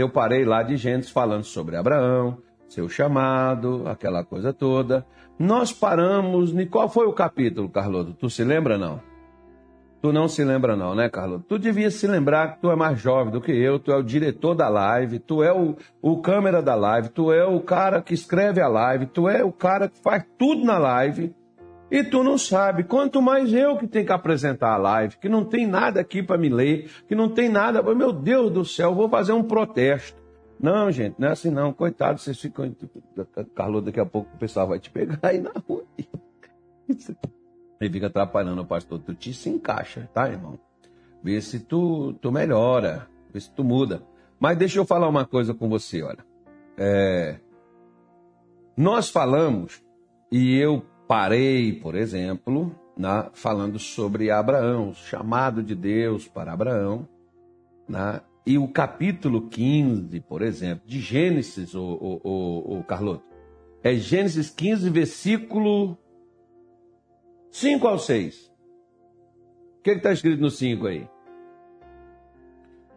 eu parei lá de Gênesis falando sobre Abraão, seu chamado, aquela coisa toda. Nós paramos. Em qual foi o capítulo, Carloto? Tu se lembra não? Tu não se lembra não, né, Carloto? Tu devia se lembrar que tu é mais jovem do que eu, tu é o diretor da live, tu é o, o câmera da live, tu é o cara que escreve a live, tu é o cara que faz tudo na live. E tu não sabe, quanto mais eu que tenho que apresentar a live, que não tem nada aqui para me ler, que não tem nada, meu Deus do céu, vou fazer um protesto. Não, gente, não é assim não. Coitado, vocês ficam. Carlos, daqui a pouco o pessoal vai te pegar aí na rua. Ele fica atrapalhando o pastor. Tu te se encaixa, tá, irmão? Vê se tu, tu melhora, vê se tu muda. Mas deixa eu falar uma coisa com você, olha. É... Nós falamos, e eu parei, por exemplo, na, falando sobre Abraão, o chamado de Deus para Abraão, na, e o capítulo 15, por exemplo, de Gênesis, o, o, o, o Carloto, é Gênesis 15, versículo 5 ao 6. O que está escrito no 5 aí?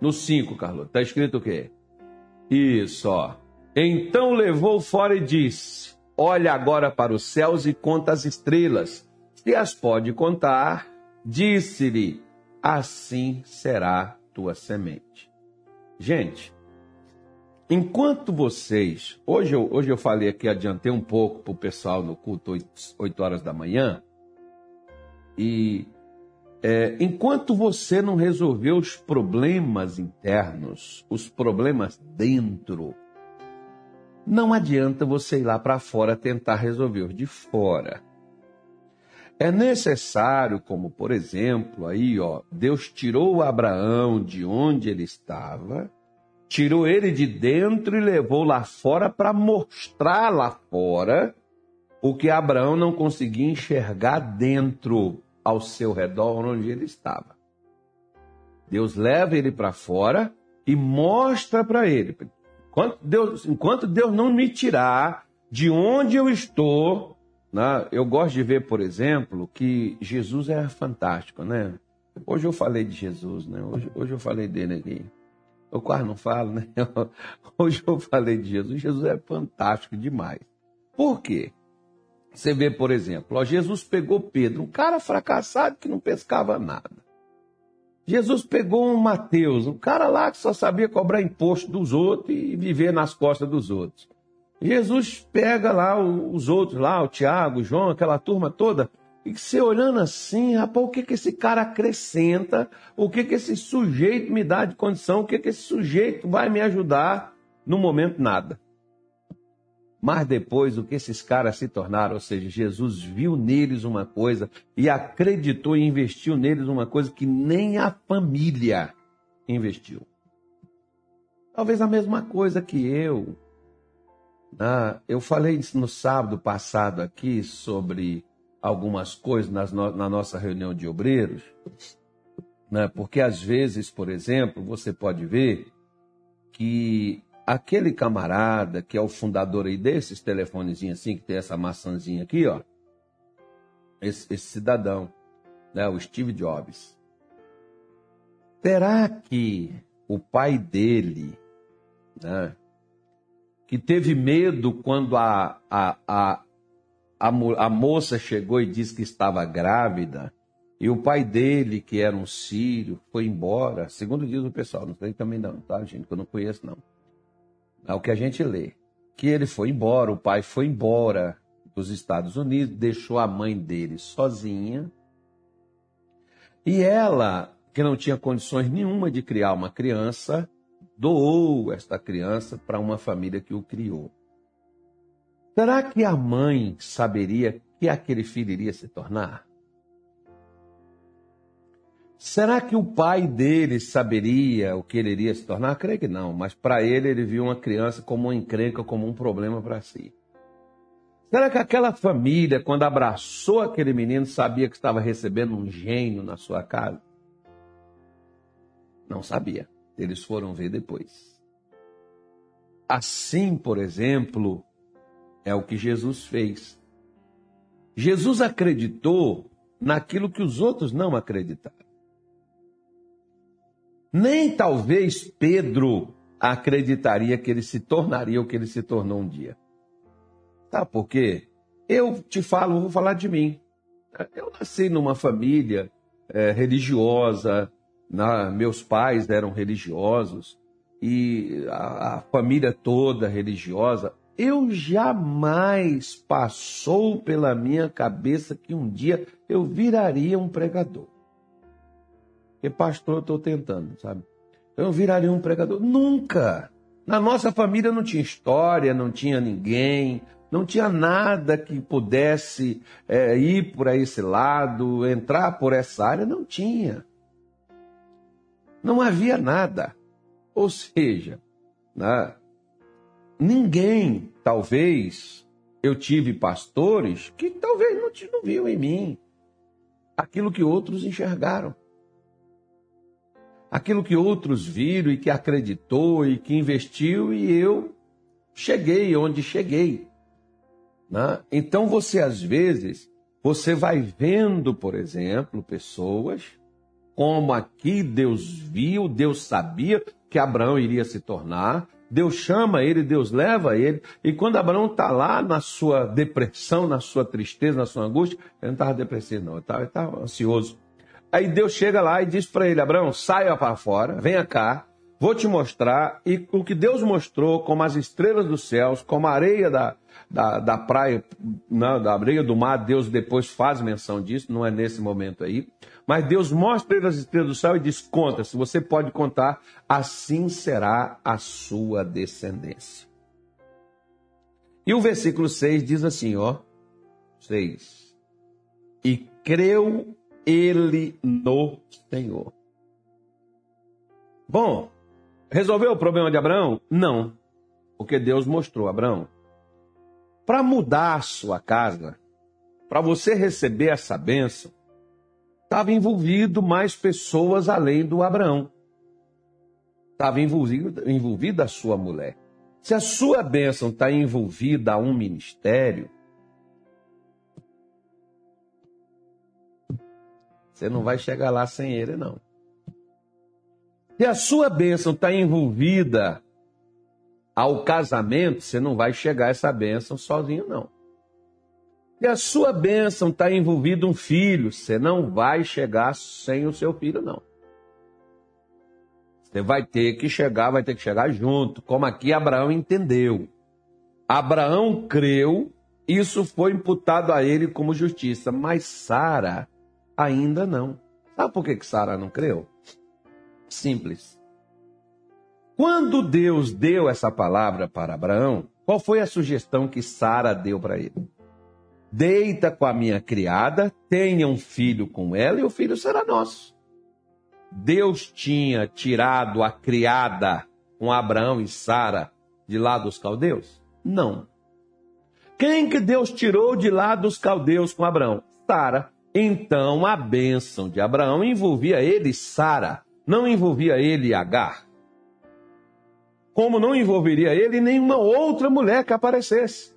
No 5, Carloto, está escrito o quê? Isso, ó. Então levou fora e disse: Olha agora para os céus e conta as estrelas. Se as pode contar, disse-lhe: Assim será tua semente. Gente, enquanto vocês. Hoje eu, hoje eu falei aqui, adiantei um pouco para o pessoal no culto 8, 8 horas da manhã. E é, enquanto você não resolver os problemas internos, os problemas dentro, não adianta você ir lá para fora tentar resolver de fora. É necessário, como por exemplo, aí, ó, Deus tirou Abraão de onde ele estava, tirou ele de dentro e levou lá fora para mostrar lá fora o que Abraão não conseguia enxergar dentro, ao seu redor, onde ele estava. Deus leva ele para fora e mostra para ele. Enquanto Deus, enquanto Deus não me tirar de onde eu estou, né? Eu gosto de ver, por exemplo, que Jesus é fantástico, né? Hoje eu falei de Jesus, né? Hoje, hoje eu falei dele aqui. Eu quase não falo, né? Hoje eu falei de Jesus. Jesus é fantástico demais. Por quê? Você vê, por exemplo, ó, Jesus pegou Pedro, um cara fracassado que não pescava nada. Jesus pegou um Mateus, um cara lá que só sabia cobrar imposto dos outros e viver nas costas dos outros. Jesus pega lá os outros lá, o Tiago, o João, aquela turma toda, e você olhando assim, rapaz, o que, que esse cara acrescenta? O que, que esse sujeito me dá de condição? O que, que esse sujeito vai me ajudar? No momento, nada. Mas depois, o que esses caras se tornaram, ou seja, Jesus viu neles uma coisa e acreditou e investiu neles uma coisa que nem a família investiu. Talvez a mesma coisa que eu, ah, eu falei no sábado passado aqui sobre algumas coisas nas no, na nossa reunião de obreiros, né? porque às vezes, por exemplo, você pode ver que aquele camarada que é o fundador aí desses telefonezinhos assim, que tem essa maçãzinha aqui, ó, esse, esse cidadão, né, o Steve Jobs, será que o pai dele, né, que teve medo quando a, a, a, a, a moça chegou e disse que estava grávida, e o pai dele, que era um sírio, foi embora, segundo diz o pessoal, não sei também não, tá, gente, que eu não conheço não. É o que a gente lê. Que ele foi embora, o pai foi embora dos Estados Unidos, deixou a mãe dele sozinha. E ela, que não tinha condições nenhuma de criar uma criança, doou esta criança para uma família que o criou. Será que a mãe saberia que aquele filho iria se tornar? Será que o pai dele saberia o que ele iria se tornar? Creio que não, mas para ele ele viu uma criança como uma encrenca, como um problema para si. Será que aquela família, quando abraçou aquele menino, sabia que estava recebendo um gênio na sua casa? Não sabia. Eles foram ver depois. Assim, por exemplo, é o que Jesus fez. Jesus acreditou naquilo que os outros não acreditaram. Nem talvez Pedro acreditaria que ele se tornaria o que ele se tornou um dia. Tá? Por quê? Eu te falo, vou falar de mim. Eu nasci numa família é, religiosa, na, meus pais eram religiosos e a, a família toda religiosa. Eu jamais passou pela minha cabeça que um dia eu viraria um pregador. Porque, pastor, eu estou tentando, sabe? Eu viraria um pregador. Nunca! Na nossa família não tinha história, não tinha ninguém, não tinha nada que pudesse é, ir por esse lado, entrar por essa área, não tinha. Não havia nada. Ou seja, né, ninguém, talvez, eu tive pastores que talvez não, não viam em mim aquilo que outros enxergaram aquilo que outros viram e que acreditou e que investiu, e eu cheguei onde cheguei. Né? Então você, às vezes, você vai vendo, por exemplo, pessoas como aqui Deus viu, Deus sabia que Abraão iria se tornar, Deus chama ele, Deus leva ele, e quando Abraão está lá na sua depressão, na sua tristeza, na sua angústia, ele não estava depressivo, não, ele estava ansioso. Aí Deus chega lá e diz para ele: Abraão, saia para fora, venha cá, vou te mostrar. E o que Deus mostrou, como as estrelas dos céus, como a areia da, da, da praia, não, da areia do mar, Deus depois faz menção disso, não é nesse momento aí. Mas Deus mostra as estrelas do céu e diz: conta, se você pode contar, assim será a sua descendência. E o versículo 6 diz assim, ó, 6. E creu ele no Senhor. Bom, resolveu o problema de Abraão? Não. Porque Deus mostrou, Abraão, para mudar sua casa, para você receber essa bênção, estava envolvido mais pessoas além do Abraão. Estava envolvida, envolvida a sua mulher. Se a sua bênção está envolvida a um ministério, Você não vai chegar lá sem ele, não. Se a sua bênção está envolvida ao casamento, você não vai chegar a essa bênção sozinho, não. Se a sua bênção está envolvida um filho, você não vai chegar sem o seu filho, não. Você vai ter que chegar, vai ter que chegar junto, como aqui Abraão entendeu. Abraão creu, isso foi imputado a ele como justiça, mas Sara Ainda não. Sabe por que, que Sara não creu? Simples. Quando Deus deu essa palavra para Abraão, qual foi a sugestão que Sara deu para ele? Deita com a minha criada, tenha um filho com ela e o filho será nosso. Deus tinha tirado a criada com Abraão e Sara de lá dos caldeus? Não. Quem que Deus tirou de lá dos caldeus com Abraão? Sara. Então a bênção de Abraão envolvia ele Sara, não envolvia ele Agar. Como não envolveria ele nenhuma outra mulher que aparecesse.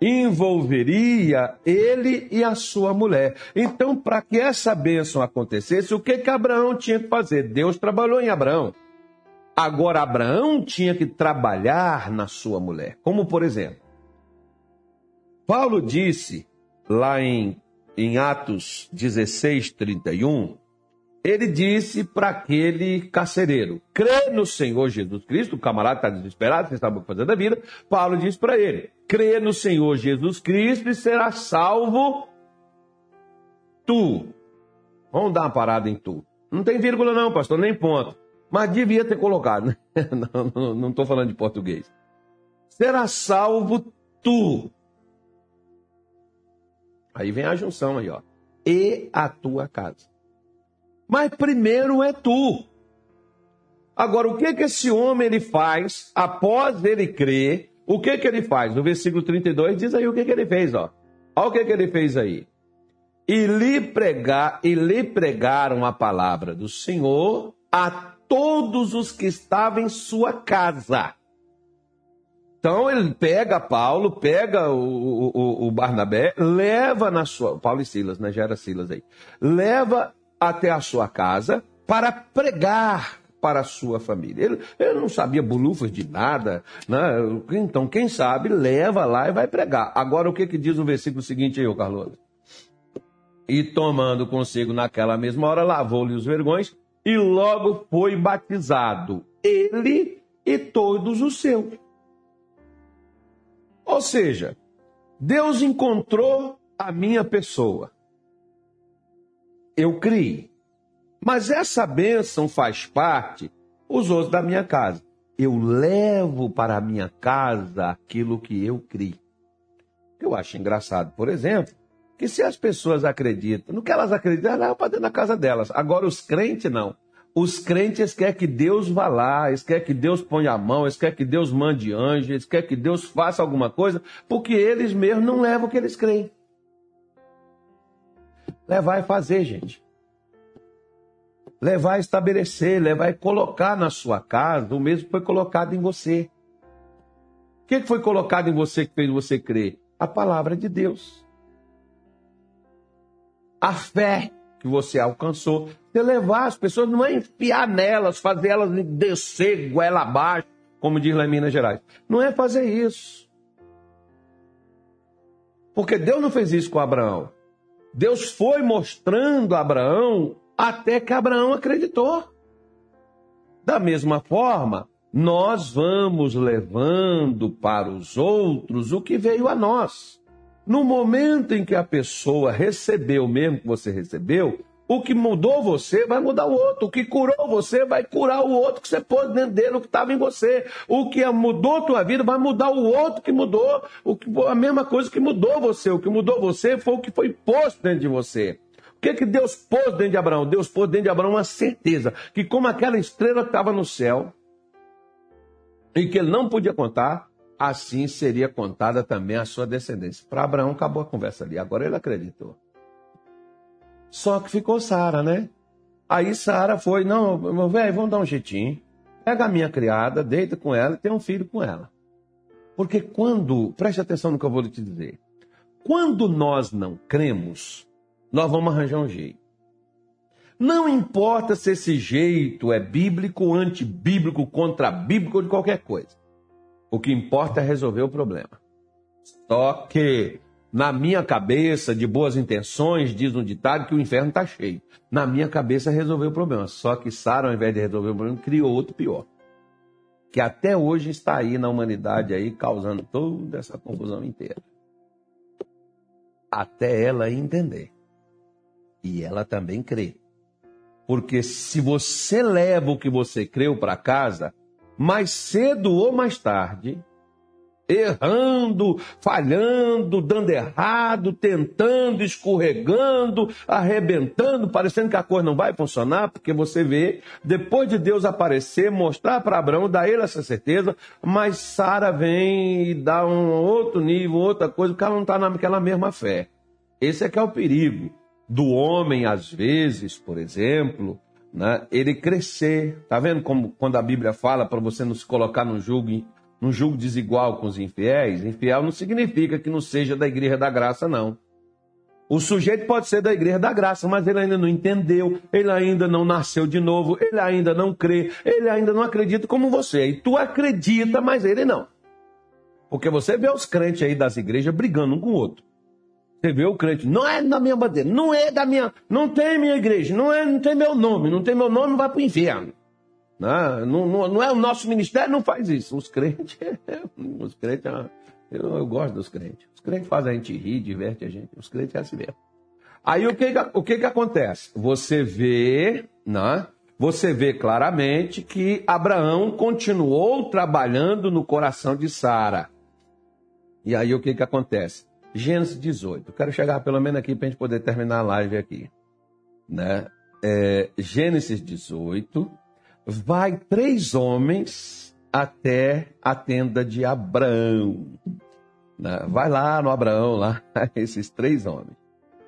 Envolveria ele e a sua mulher. Então, para que essa bênção acontecesse, o que, que Abraão tinha que fazer? Deus trabalhou em Abraão. Agora, Abraão tinha que trabalhar na sua mulher. Como, por exemplo, Paulo disse lá em, em Atos 16, 31, ele disse para aquele carcereiro: crê no Senhor Jesus Cristo, o camarada está desesperado, você sabe o que fazer da vida. Paulo disse para ele: crê no Senhor Jesus Cristo e será salvo tu. Vamos dar uma parada em tu. Não tem vírgula, não, pastor, nem ponto. Mas devia ter colocado. Né? não estou falando de português. Será salvo tu Aí vem a junção aí, ó. E a tua casa. Mas primeiro é tu. Agora, o que que esse homem ele faz após ele crer? O que que ele faz? No versículo 32 diz aí o que que ele fez, ó. Olha o que que ele fez aí. E lhe pregar e lhe pregaram a palavra do Senhor a todos os que estavam em sua casa. Então ele pega Paulo, pega o, o, o, Barnabé, leva na sua. Paulo e Silas, né? Já era Silas aí. Leva até a sua casa para pregar para a sua família. Ele, ele não sabia bolufas de nada, né? então quem sabe leva lá e vai pregar. Agora o que, que diz o versículo seguinte aí, Carlos? E tomando consigo naquela mesma hora, lavou-lhe os vergões e logo foi batizado, ele e todos os seus. Ou seja, Deus encontrou a minha pessoa. Eu criei. Mas essa bênção faz parte os outros da minha casa. Eu levo para a minha casa aquilo que eu criei. Eu acho engraçado, por exemplo, que se as pessoas acreditam no que elas acreditam, elas levam para dentro da casa delas. Agora, os crentes não. Os crentes querem que Deus vá lá, eles querem que Deus ponha a mão, eles querem que Deus mande anjos, eles querem que Deus faça alguma coisa, porque eles mesmos não levam o que eles creem. Levar e fazer, gente. Levar e estabelecer, levar e colocar na sua casa o mesmo que foi colocado em você. O que foi colocado em você que fez você crer? A palavra de Deus. A fé que você alcançou. Você levar as pessoas, não é enfiar nelas, fazer elas descer goela abaixo, como diz lá em Minas Gerais. Não é fazer isso. Porque Deus não fez isso com Abraão. Deus foi mostrando a Abraão até que Abraão acreditou. Da mesma forma, nós vamos levando para os outros o que veio a nós. No momento em que a pessoa recebeu mesmo que você recebeu, o que mudou você vai mudar o outro. O que curou você vai curar o outro que você pôs dentro dele, o que estava em você. O que mudou tua vida vai mudar o outro que mudou. O que, a mesma coisa que mudou você. O que mudou você foi o que foi posto dentro de você. O que, que Deus pôs dentro de Abraão? Deus pôs dentro de Abraão uma certeza que como aquela estrela estava no céu e que ele não podia contar, assim seria contada também a sua descendência. Para Abraão acabou a conversa ali, agora ele acreditou. Só que ficou Sara, né? Aí Sara foi, não, meu velho, vamos dar um jeitinho. Pega a minha criada, deita com ela e tem um filho com ela. Porque quando, preste atenção no que eu vou te dizer. Quando nós não cremos, nós vamos arranjar um jeito. Não importa se esse jeito é bíblico, antibíblico, contra-bíblico ou de qualquer coisa. O que importa é resolver o problema. Só que, na minha cabeça, de boas intenções, diz um ditado que o inferno está cheio. Na minha cabeça, resolveu o problema. Só que Sara, ao invés de resolver o problema, criou outro pior. Que até hoje está aí na humanidade, aí, causando toda essa confusão inteira. Até ela entender. E ela também crê. Porque se você leva o que você creu para casa, mais cedo ou mais tarde, errando, falhando, dando errado, tentando, escorregando, arrebentando, parecendo que a coisa não vai funcionar, porque você vê, depois de Deus aparecer, mostrar para Abraão, dar ele essa certeza, mas Sara vem e dá um outro nível, outra coisa, porque ela não está naquela mesma fé. Esse é que é o perigo do homem, às vezes, por exemplo, né, ele crescer. Tá vendo como quando a Bíblia fala para você não se colocar num julgo, num julgo desigual com os infiéis? Infiel não significa que não seja da igreja da graça, não. O sujeito pode ser da igreja da graça, mas ele ainda não entendeu, ele ainda não nasceu de novo, ele ainda não crê, ele ainda não acredita como você. E tu acredita, mas ele não. Porque você vê os crentes aí das igrejas brigando um com o outro. Você vê o crente, não é da minha bandeira, não é da minha, não tem minha igreja, não é, não tem meu nome, não tem meu nome, vai para o inferno. Não, não, não, não, é o nosso ministério, não faz isso. Os crentes, os crentes, eu, eu, gosto dos crentes. Os crentes fazem a gente rir, diverte a gente. Os crentes é assim mesmo. Aí o que, o que, que acontece? Você vê, né? Você vê claramente que Abraão continuou trabalhando no coração de Sara. E aí o que, que acontece? Gênesis 18. Eu quero chegar pelo menos aqui para a gente poder terminar a live aqui. Né? É, Gênesis 18. Vai três homens até a tenda de Abraão. Né? Vai lá no Abraão, lá, esses três homens.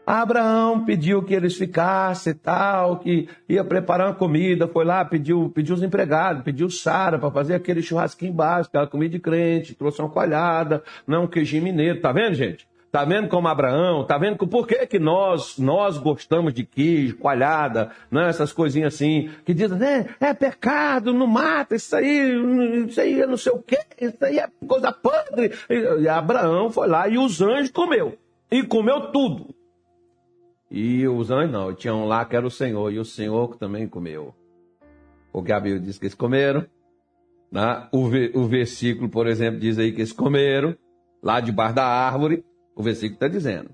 Abraão pediu que eles ficassem tal, que ia preparar uma comida, foi lá, pediu, pediu os empregados, pediu Sara para fazer aquele churrasquinho básico, aquela comida de crente, trouxe uma coalhada, não um queijinho mineiro, tá vendo, gente? Tá vendo como Abraão? Tá vendo por que, que nós, nós gostamos de queijo, coalhada, né? essas coisinhas assim, que dizem, né? é pecado, não mata, isso aí, isso aí é não sei o quê, isso aí é coisa podre. E Abraão foi lá e os anjos comeu. E comeu tudo. E os anjos não, tinha um lá que era o Senhor, e o Senhor também comeu. O Gabriel disse que eles comeram. Né? O, o versículo, por exemplo, diz aí que eles comeram lá debaixo da árvore. O versículo está dizendo.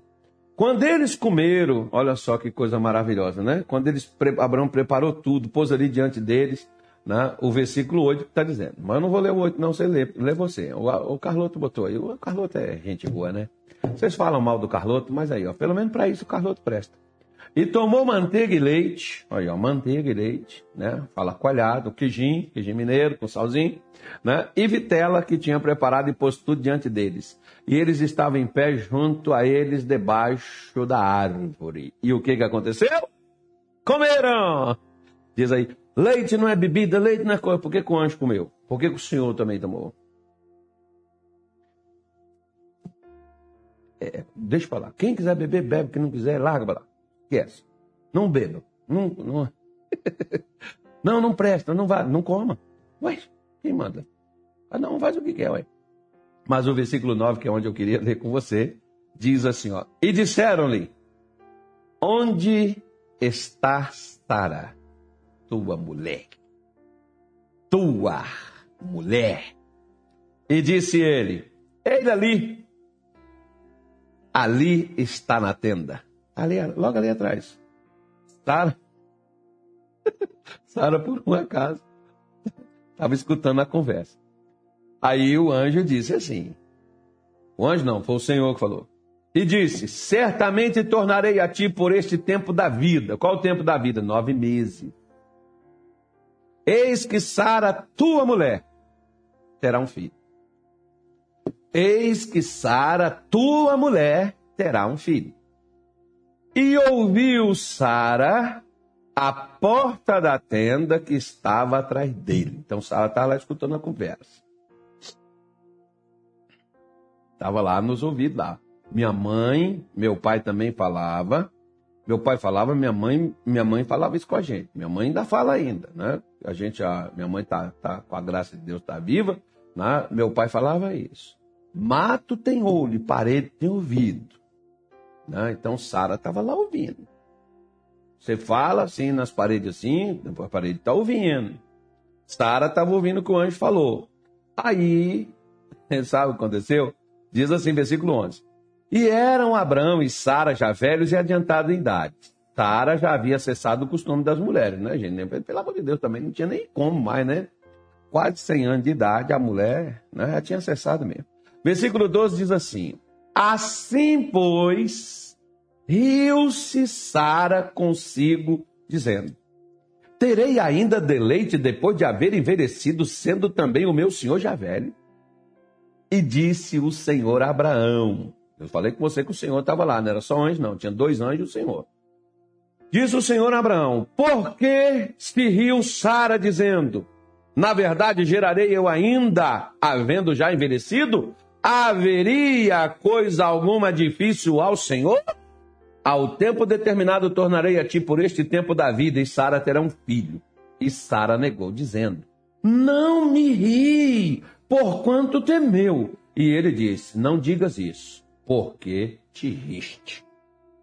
Quando eles comeram, olha só que coisa maravilhosa, né? Quando eles, Abraão preparou tudo, pôs ali diante deles, né? o versículo 8 está dizendo. Mas eu não vou ler o 8, não, você lê, lê você. O, o Carloto botou aí. O Carloto é gente boa, né? Vocês falam mal do Carloto, mas aí, ó, pelo menos para isso o Carloto presta. E tomou manteiga e leite, olha, ó, manteiga e leite, né? Fala coalhado, queijinho, queijinho mineiro com salzinho, né? E vitela que tinha preparado e posto tudo diante deles. E eles estavam em pé junto a eles debaixo da árvore. E o que que aconteceu? Comeram! Diz aí, leite não é bebida, leite não é coisa. Por que, que o anjo comeu? Por que, que o senhor também tomou? É, deixa eu falar. Quem quiser beber, bebe. Quem não quiser, larga pra lá. Esquece. Não beba. Não, não, não, não presta, não vá, não coma. Ué, quem manda? Ah, não, faz o que quer, ué. Mas o versículo 9, que é onde eu queria ler com você, diz assim, ó. E disseram-lhe, onde está Sara, tua mulher? Tua mulher. E disse ele, ele ali, ali está na tenda. Ali, logo ali atrás. Sara. Sara, por um acaso, estava escutando a conversa. Aí o anjo disse assim: O anjo não, foi o Senhor que falou. E disse: Certamente tornarei a ti por este tempo da vida. Qual o tempo da vida? Nove meses. Eis que Sara, tua mulher, terá um filho. Eis que Sara, tua mulher, terá um filho. E ouviu Sara a porta da tenda que estava atrás dele. Então Sara estava lá escutando a conversa. Estava lá nos ouvidos lá. Minha mãe, meu pai também falava. Meu pai falava, minha mãe, minha mãe falava isso com a gente. Minha mãe ainda fala ainda, né? A gente, a minha mãe tá, tá com a graça de Deus tá viva, né? Meu pai falava isso. Mato tem olho, parede tem ouvido. Né? Então Sara estava lá ouvindo. Você fala assim nas paredes assim, a parede está ouvindo. Sara estava ouvindo o que o anjo falou. Aí, sabe o que aconteceu? Diz assim, versículo 11. E eram Abraão e Sara já velhos e adiantados em idade. Sara já havia cessado o costume das mulheres, né, gente? Pelo amor de Deus, também não tinha nem como mais, né? Quase 100 anos de idade, a mulher né, já tinha cessado mesmo. Versículo 12 diz assim: Assim, pois, riu-se Sara consigo, dizendo: Terei ainda deleite depois de haver envelhecido, sendo também o meu senhor já velho? E disse o Senhor a Abraão: Eu falei com você que o Senhor estava lá, não era só anjo, não, tinha dois anjos e o Senhor. Disse o Senhor a Abraão: Por que se riu Sara, dizendo: Na verdade, gerarei eu ainda, havendo já envelhecido? Haveria coisa alguma difícil ao Senhor? Ao tempo determinado tornarei a ti por este tempo da vida, e Sara terá um filho. E Sara negou, dizendo: Não me ri, porquanto temeu. E ele disse: Não digas isso, porque te riste.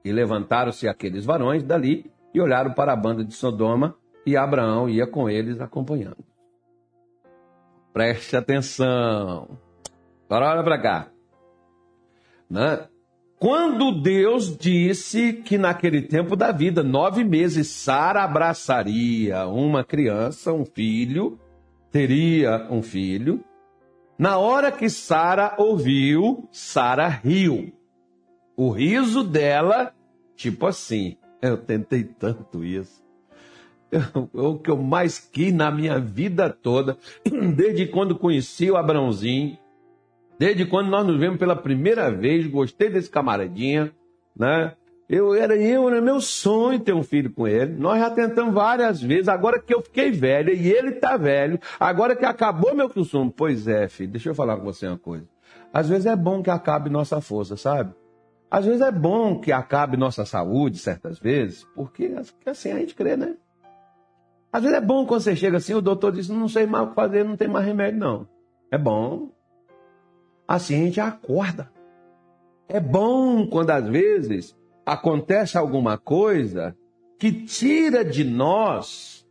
E levantaram-se aqueles varões dali e olharam para a banda de Sodoma, e Abraão ia com eles acompanhando. Preste atenção. Agora olha para cá. Né? Quando Deus disse que naquele tempo da vida, nove meses, Sara abraçaria uma criança, um filho, teria um filho. Na hora que Sara ouviu, Sara riu. O riso dela, tipo assim, eu tentei tanto isso. o que eu mais quis na minha vida toda, desde quando conheci o Abrãozinho, Desde quando nós nos vemos pela primeira vez, gostei desse camaradinha, né? Eu era eu, era meu sonho ter um filho com ele. Nós já tentamos várias vezes. Agora que eu fiquei velho e ele tá velho, agora que acabou meu consumo. Pois é, filho, deixa eu falar com você uma coisa. Às vezes é bom que acabe nossa força, sabe? Às vezes é bom que acabe nossa saúde, certas vezes, porque assim a gente crê, né? Às vezes é bom quando você chega assim, o doutor diz, não sei mais o que fazer, não tem mais remédio, não. É bom. Assim a gente acorda. É bom quando às vezes acontece alguma coisa que tira de nós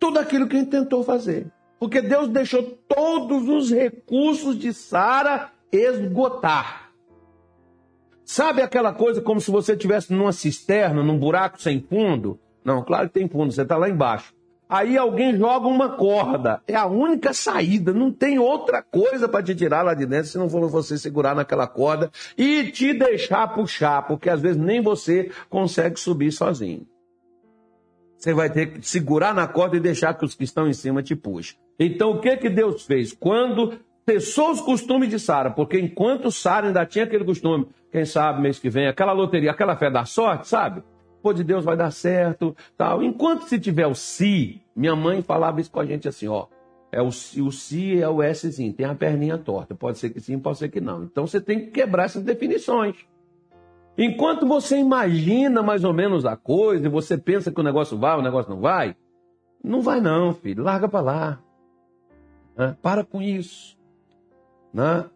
tudo aquilo que a gente tentou fazer. Porque Deus deixou todos os recursos de Sara esgotar. Sabe aquela coisa como se você estivesse numa cisterna, num buraco sem fundo? Não, claro que tem fundo, você está lá embaixo. Aí alguém joga uma corda. É a única saída. Não tem outra coisa para te tirar lá de dentro se não for você segurar naquela corda e te deixar puxar, porque às vezes nem você consegue subir sozinho. Você vai ter que segurar na corda e deixar que os que estão em cima te puxem. Então o que que Deus fez? Quando cessou os costumes de Sara, porque enquanto Sara ainda tinha aquele costume, quem sabe mês que vem, aquela loteria, aquela fé da sorte, sabe? Pô, de Deus vai dar certo, tal. Enquanto se tiver o si, minha mãe falava isso com a gente assim, ó, é o, o si é o Szinho, tem a perninha torta, pode ser que sim, pode ser que não. Então você tem que quebrar essas definições. Enquanto você imagina mais ou menos a coisa e você pensa que o negócio vai, o negócio não vai, não vai não, filho, larga para lá. Né? Para com isso. Né?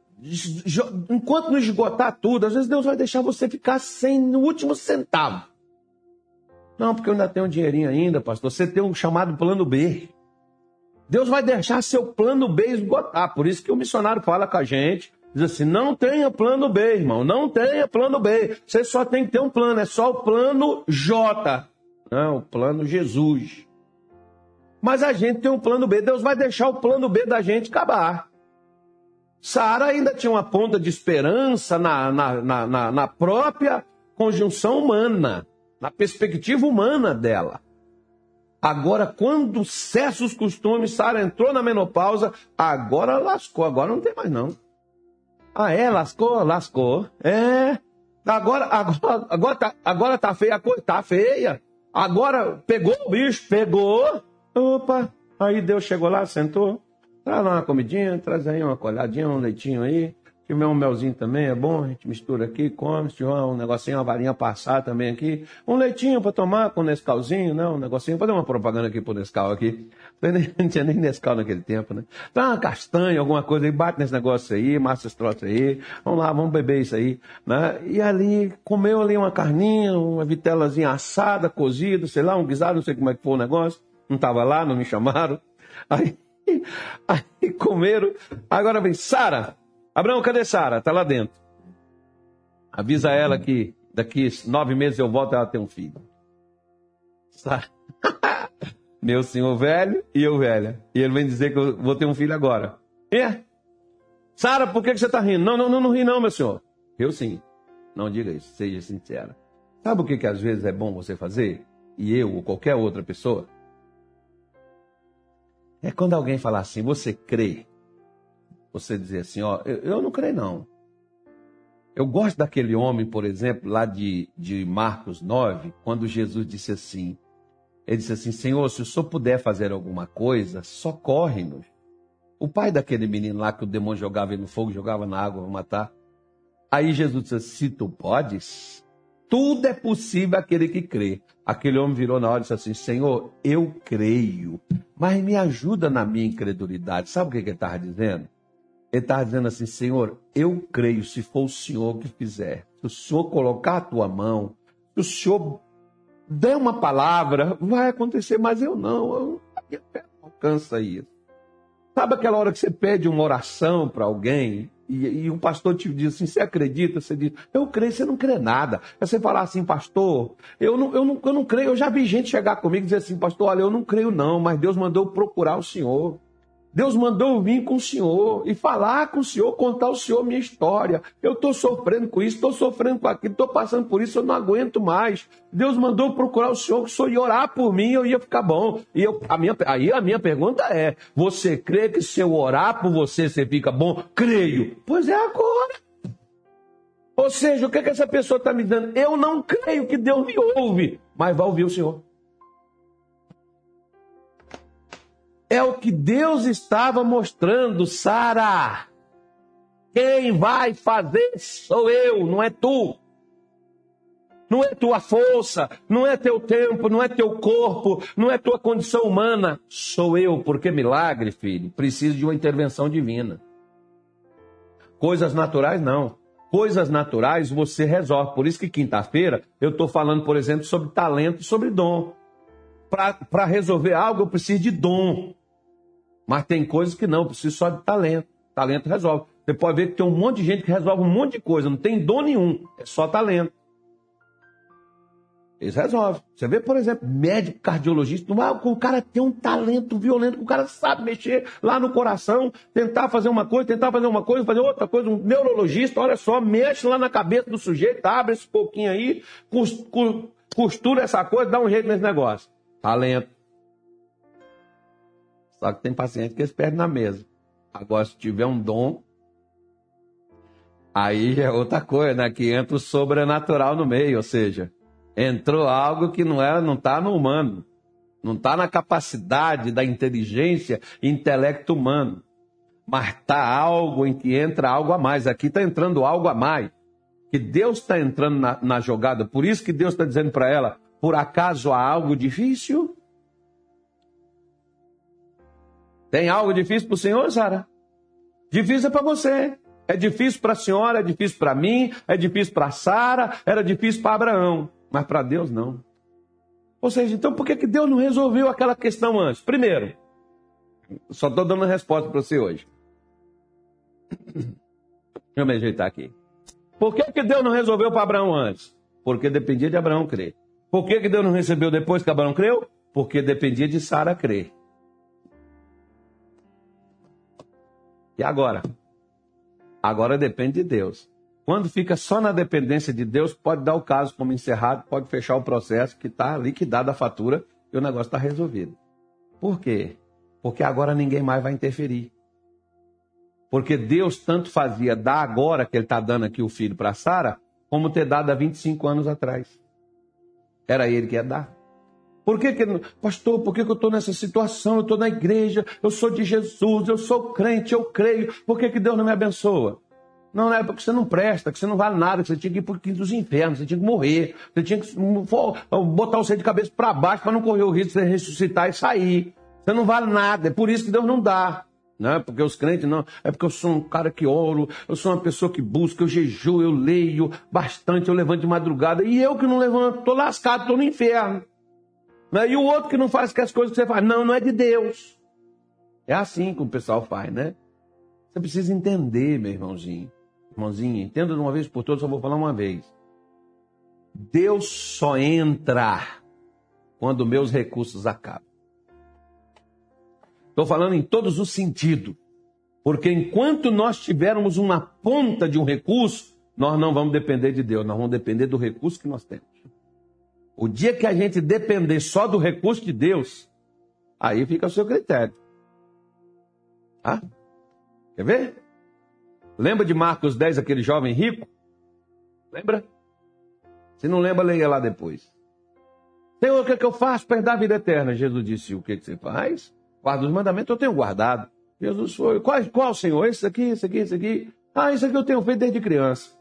Enquanto não esgotar tudo, às vezes Deus vai deixar você ficar sem o último centavo. Não, porque eu ainda tenho um dinheirinho ainda, pastor. Você tem um chamado plano B. Deus vai deixar seu plano B esgotar. Por isso que o missionário fala com a gente. Diz assim: não tenha plano B, irmão. Não tenha plano B. Você só tem que ter um plano. É só o plano J. Não, o plano Jesus. Mas a gente tem um plano B. Deus vai deixar o plano B da gente acabar. Sara ainda tinha uma ponta de esperança na, na, na, na própria conjunção humana, na perspectiva humana dela. Agora, quando cessa os costumes, Sara entrou na menopausa, agora lascou, agora não tem mais não. Ah, é? Lascou? Lascou. É. Agora, agora, agora, tá, agora tá feia a coisa? Tá feia. Agora pegou o bicho? Pegou. Opa. Aí Deus chegou lá, sentou. Traz lá uma comidinha, traz aí uma colhadinha, um leitinho aí. Se tiver um melzinho também é bom, a gente mistura aqui, come. Se tiver um negocinho, uma varinha passar também aqui. Um leitinho para tomar com Nescauzinho, né? Um negocinho. Vou uma propaganda aqui pro Nescau aqui. Não tinha nem Nescau naquele tempo, né? Dá uma castanha, alguma coisa aí, bate nesse negócio aí, massa esse aí. Vamos lá, vamos beber isso aí, né? E ali, comeu ali uma carninha, uma vitelazinha assada, cozida, sei lá, um guisado, não sei como é que foi o negócio. Não tava lá, não me chamaram. Aí Aí comeram. Agora vem, Sara. Abraão, cadê Sara? Tá lá dentro. Avisa ela que daqui nove meses eu volto e ela tem um filho. Meu senhor velho e eu velha. E ele vem dizer que eu vou ter um filho agora. É? Sara, por que, você está rindo? Não, não, não, não ri não, meu senhor. Eu sim. Não diga isso, seja sincera. Sabe o que, que às vezes é bom você fazer? E eu ou qualquer outra pessoa? É quando alguém fala assim, você crê? Você dizer assim, ó, eu, eu não creio não. Eu gosto daquele homem, por exemplo, lá de, de Marcos 9, quando Jesus disse assim, ele disse assim, Senhor, se o Senhor puder fazer alguma coisa, socorre-nos. O pai daquele menino lá que o demônio jogava no fogo, jogava na água para matar. Aí Jesus disse, se tu podes, tudo é possível aquele que crê. Aquele homem virou na hora e disse assim: Senhor, eu creio, mas me ajuda na minha incredulidade. Sabe o que ele estava dizendo? Ele estava dizendo assim: Senhor, eu creio, se for o Senhor que fizer, se o Senhor colocar a tua mão, se o Senhor der uma palavra, vai acontecer, mas eu não, eu, a minha fé não alcança isso. Sabe aquela hora que você pede uma oração para alguém e, e um pastor te diz assim: você acredita? Você diz, eu creio, você não crê nada. Aí você falar assim, pastor, eu não, eu, não, eu não creio. Eu já vi gente chegar comigo e dizer assim, pastor, olha, eu não creio não, mas Deus mandou procurar o Senhor. Deus mandou vir com o Senhor e falar com o Senhor, contar ao Senhor minha história. Eu estou sofrendo com isso, estou sofrendo com aquilo, estou passando por isso, eu não aguento mais. Deus mandou procurar o Senhor, que o Senhor ia orar por mim, eu ia ficar bom. E eu, a minha, aí a minha pergunta é: você crê que se eu orar por você, você fica bom? Creio. Pois é agora. Ou seja, o que, é que essa pessoa está me dando? Eu não creio que Deus me ouve, mas vai ouvir o Senhor. É o que Deus estava mostrando, Sara. Quem vai fazer sou eu, não é tu. Não é tua força, não é teu tempo, não é teu corpo, não é tua condição humana. Sou eu, porque milagre, filho, preciso de uma intervenção divina. Coisas naturais, não. Coisas naturais você resolve. Por isso que quinta-feira eu estou falando, por exemplo, sobre talento e sobre dom. Para resolver algo, eu preciso de dom. Mas tem coisas que não, eu preciso só de talento. Talento resolve. Você pode ver que tem um monte de gente que resolve um monte de coisa, não tem dom nenhum, é só talento. Eles resolvem. Você vê, por exemplo, médico cardiologista, o cara tem um talento violento, o cara sabe mexer lá no coração, tentar fazer uma coisa, tentar fazer uma coisa, fazer outra coisa. Um neurologista, olha só, mexe lá na cabeça do sujeito, abre esse pouquinho aí, costura essa coisa, dá um jeito nesse negócio. Talento. Só que tem paciente que eles perdem na mesa. Agora, se tiver um dom, aí é outra coisa, né? Que entra o sobrenatural no meio, ou seja, entrou algo que não é, não está no humano, não está na capacidade da inteligência intelecto humano, mas está algo em que entra algo a mais. Aqui está entrando algo a mais, que Deus está entrando na, na jogada. Por isso que Deus está dizendo para ela: por acaso há algo difícil? Tem algo difícil para o Senhor, Sara? Difícil é para você. É difícil para a senhora, é difícil para mim, é difícil para Sara, era difícil para Abraão. Mas para Deus não. Ou seja, então por que, que Deus não resolveu aquela questão antes? Primeiro, só estou dando a resposta para você hoje. Deixa eu me ajeitar aqui. Por que, que Deus não resolveu para Abraão antes? Porque dependia de Abraão crer. Por que, que Deus não recebeu depois que Abraão creu? Porque dependia de Sara crer. E agora? Agora depende de Deus. Quando fica só na dependência de Deus, pode dar o caso como encerrado, pode fechar o processo, que está liquidada a fatura e o negócio está resolvido. Por quê? Porque agora ninguém mais vai interferir. Porque Deus tanto fazia dar agora que Ele está dando aqui o filho para Sara, como ter dado há 25 anos atrás. Era Ele que ia dar. Por que, que pastor, por que, que eu estou nessa situação? Eu estou na igreja, eu sou de Jesus, eu sou crente, eu creio. Por que, que Deus não me abençoa? Não, é porque você não presta, que você não vale nada, que você tinha que ir para o quinto dos infernos, você tinha que morrer, você tinha que botar o você de cabeça para baixo para não correr o risco de ressuscitar e sair. Você não vale nada, é por isso que Deus não dá. Né? Porque os crentes não, é porque eu sou um cara que oro, eu sou uma pessoa que busca, eu jejuo, eu leio bastante, eu levanto de madrugada, e eu que não levanto, estou lascado, estou no inferno. Né? E o outro que não faz as coisas que você faz, não, não é de Deus. É assim que o pessoal faz, né? Você precisa entender, meu irmãozinho. Irmãozinha, entenda de uma vez por todas, só vou falar uma vez. Deus só entra quando meus recursos acabam. Estou falando em todos os sentidos. Porque enquanto nós tivermos uma ponta de um recurso, nós não vamos depender de Deus, nós vamos depender do recurso que nós temos. O dia que a gente depender só do recurso de Deus, aí fica o seu critério. Ah? Quer ver? Lembra de Marcos 10, aquele jovem rico? Lembra? Se não lembra, leia lá depois. Senhor, o que, é que eu faço para herdar a vida eterna? Jesus disse, o que, que você faz? Guarda os mandamentos, eu tenho guardado. Jesus foi, qual, qual Senhor? Esse aqui, esse aqui, esse aqui. Ah, isso aqui eu tenho feito desde criança.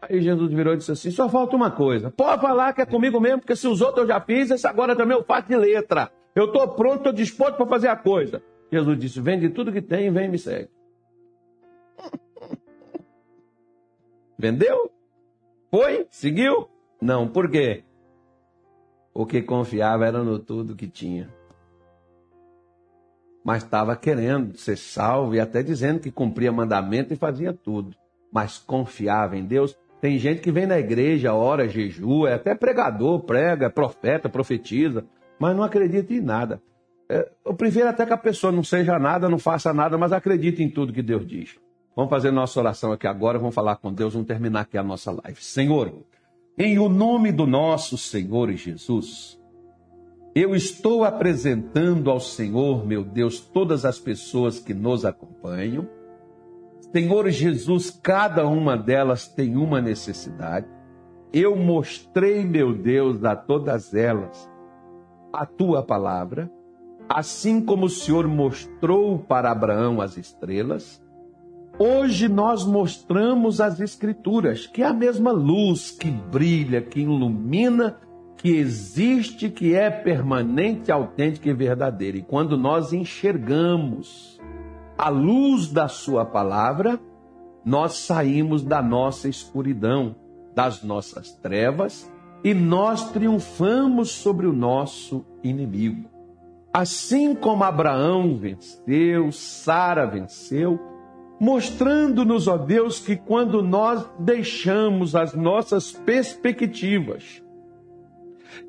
Aí Jesus virou e disse assim, só falta uma coisa. Pode falar que é comigo mesmo, porque se os outros eu já fiz, esse agora também eu faço de letra. Eu estou pronto, estou disposto para fazer a coisa. Jesus disse, vende tudo que tem e vem e me segue. Vendeu? Foi? Seguiu? Não, por quê? O que confiava era no tudo que tinha. Mas estava querendo ser salvo e até dizendo que cumpria mandamento e fazia tudo. Mas confiava em Deus. Tem gente que vem na igreja, ora, jejua, é até pregador, prega, profeta, profetiza, mas não acredita em nada. É, eu prefiro até que a pessoa não seja nada, não faça nada, mas acredite em tudo que Deus diz. Vamos fazer nossa oração aqui agora, vamos falar com Deus, vamos terminar aqui a nossa live. Senhor, em o nome do nosso Senhor Jesus, eu estou apresentando ao Senhor, meu Deus, todas as pessoas que nos acompanham. Senhor Jesus, cada uma delas tem uma necessidade. Eu mostrei, meu Deus, a todas elas a tua palavra, assim como o Senhor mostrou para Abraão as estrelas Hoje nós mostramos as Escrituras, que é a mesma luz que brilha, que ilumina, que existe, que é permanente, autêntica e verdadeira. E quando nós enxergamos a luz da Sua palavra, nós saímos da nossa escuridão, das nossas trevas e nós triunfamos sobre o nosso inimigo. Assim como Abraão venceu, Sara venceu, mostrando-nos, ó Deus, que quando nós deixamos as nossas perspectivas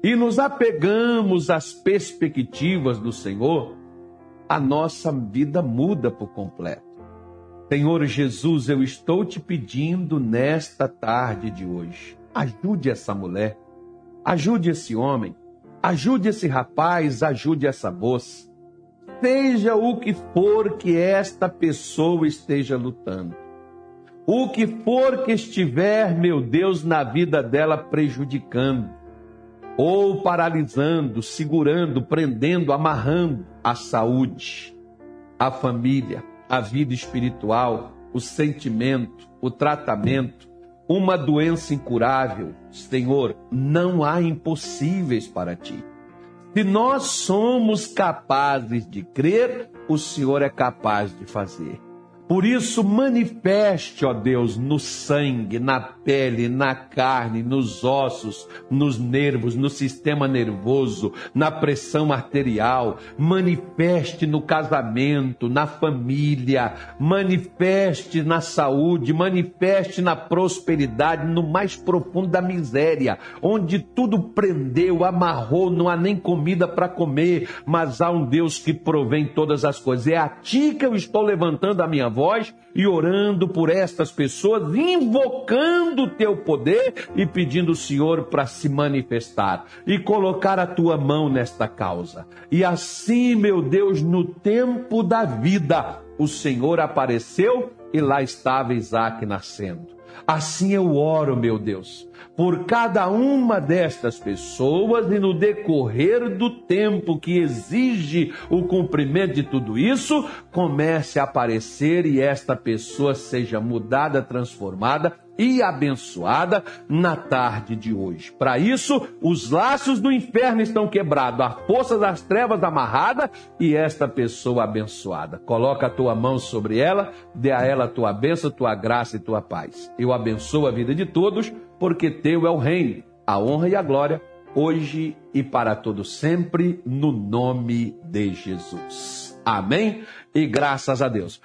e nos apegamos às perspectivas do Senhor, a nossa vida muda por completo. Senhor Jesus, eu estou te pedindo nesta tarde de hoje, ajude essa mulher, ajude esse homem, ajude esse rapaz, ajude essa moça. Seja o que for que esta pessoa esteja lutando. O que for que estiver, meu Deus, na vida dela prejudicando, ou paralisando, segurando, prendendo, amarrando a saúde, a família, a vida espiritual, o sentimento, o tratamento, uma doença incurável. Senhor, não há impossíveis para ti. Se nós somos capazes de crer, o Senhor é capaz de fazer. Por isso, manifeste, ó Deus, no sangue, na pele, na carne, nos ossos, nos nervos, no sistema nervoso, na pressão arterial, manifeste no casamento, na família, manifeste na saúde, manifeste na prosperidade, no mais profundo da miséria, onde tudo prendeu, amarrou, não há nem comida para comer, mas há um Deus que provém todas as coisas. É a ti que eu estou levantando a minha voz e orando por estas pessoas, invocando o teu poder e pedindo o Senhor para se manifestar e colocar a tua mão nesta causa. E assim, meu Deus, no tempo da vida, o Senhor apareceu e lá estava Isaac nascendo. Assim eu oro, meu Deus, por cada uma destas pessoas e no decorrer do tempo que exige o cumprimento de tudo isso, comece a aparecer e esta pessoa seja mudada, transformada e abençoada na tarde de hoje. Para isso, os laços do inferno estão quebrados, a força das trevas amarrada e esta pessoa abençoada. Coloca a tua mão sobre ela, dê a ela a tua bênção, tua graça e tua paz. Eu abençoo a vida de todos, porque teu é o reino, a honra e a glória, hoje e para todo sempre, no nome de Jesus. Amém? E graças a Deus.